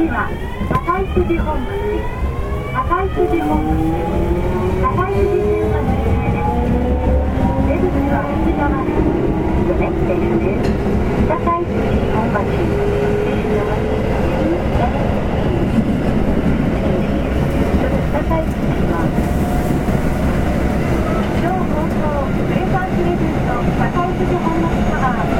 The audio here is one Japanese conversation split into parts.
次は赤い筋本町赤い筋本町赤い筋線はです出口は右側です The n e です赤い筋本町 s い筋は今日放送プレゼントい筋本町タワー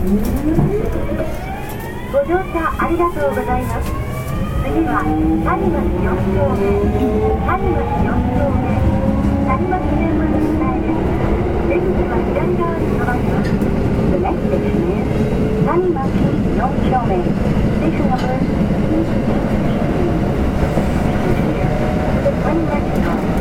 ご乗車ありがとうございます次は谷町4丁目谷町4丁目谷町線まで前です出口は左側に止まります The next station is 谷町4丁目 Station number 谷町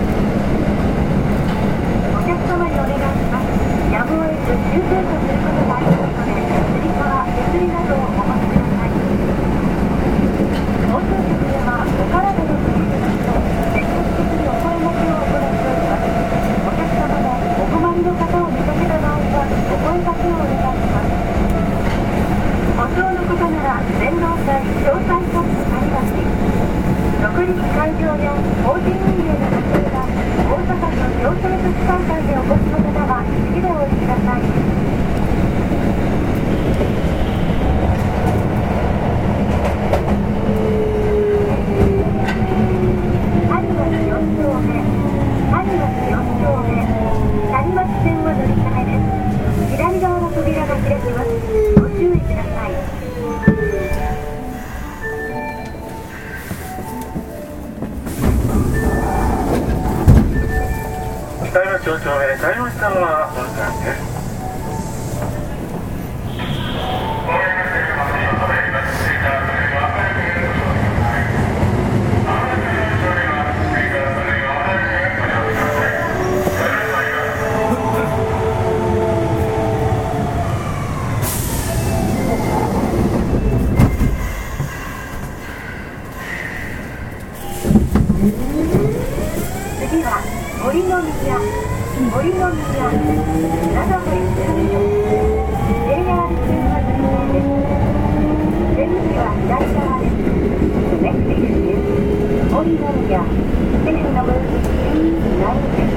北の町長へ対応したのは本山ですの宮、森の宮、長野駅停車、JR 線は運行です。出口は左側です。The next station is 森の宮、station number 290.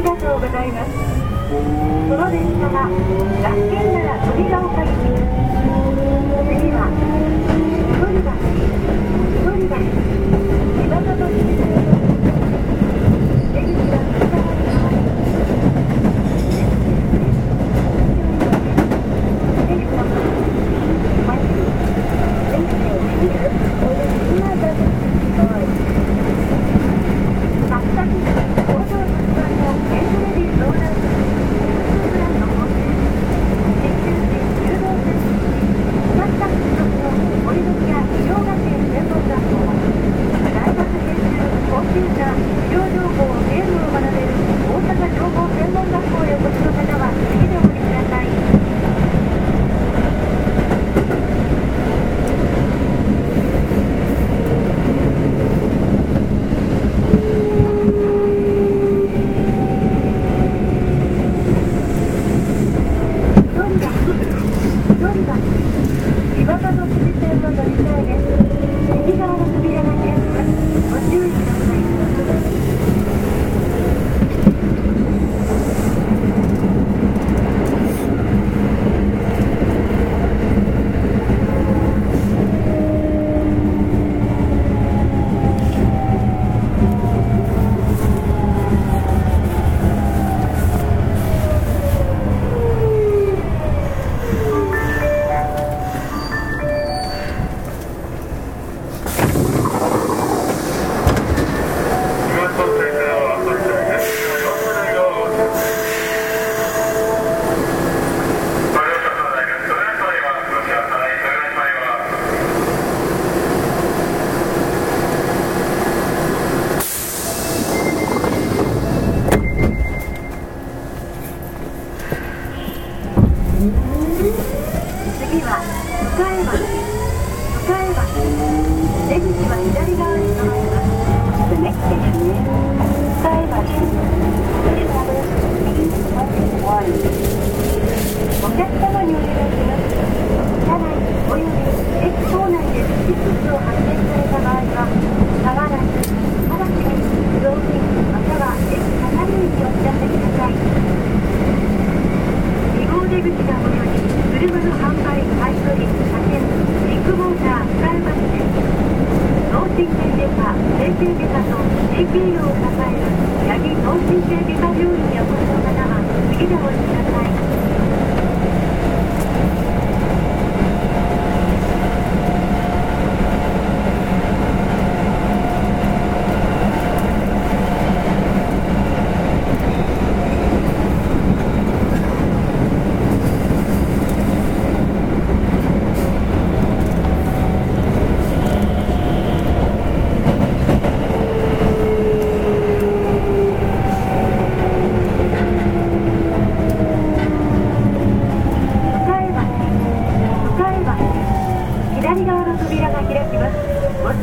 ありがとうございます。この電車は、楽天なら扉を借り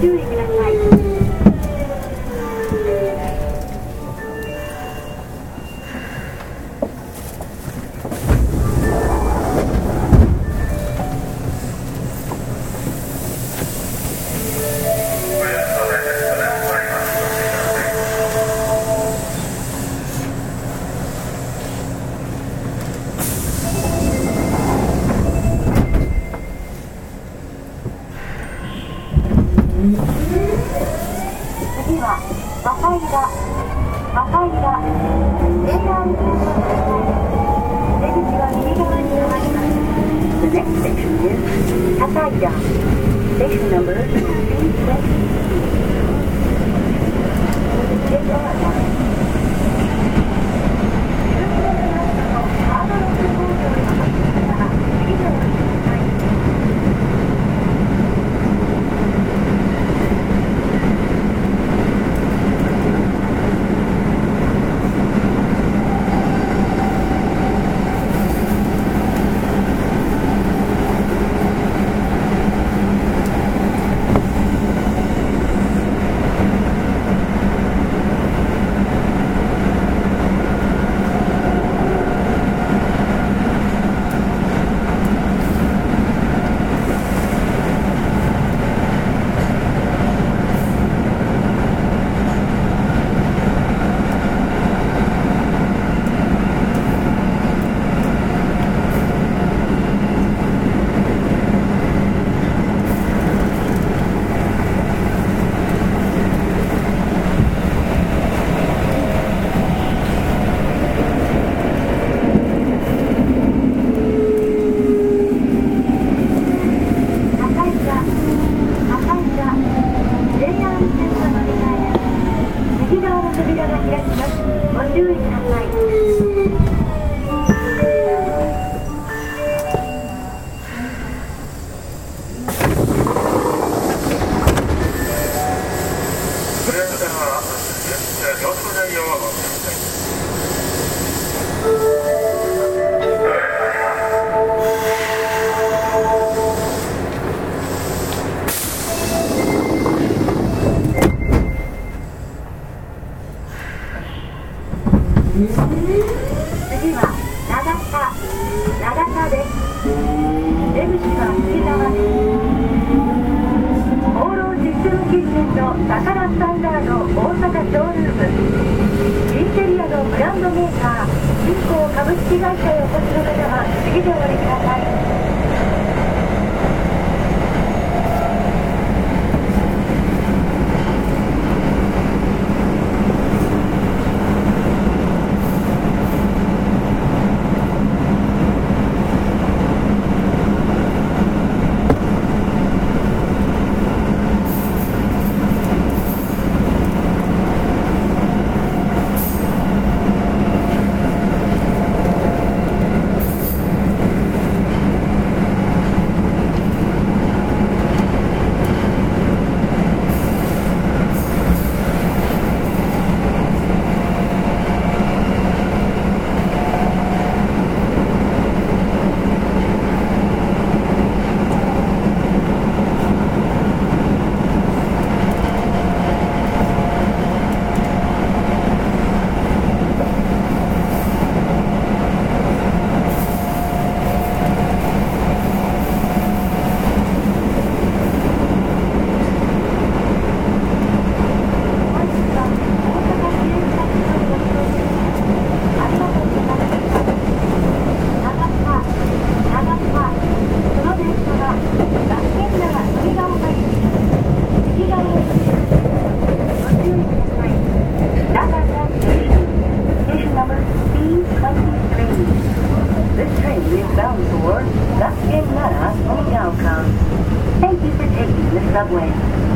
doing 銀行株式会社へお越しの方は次でお降りください bound for Latvian Lana, Moscow. Thank you for taking the subway.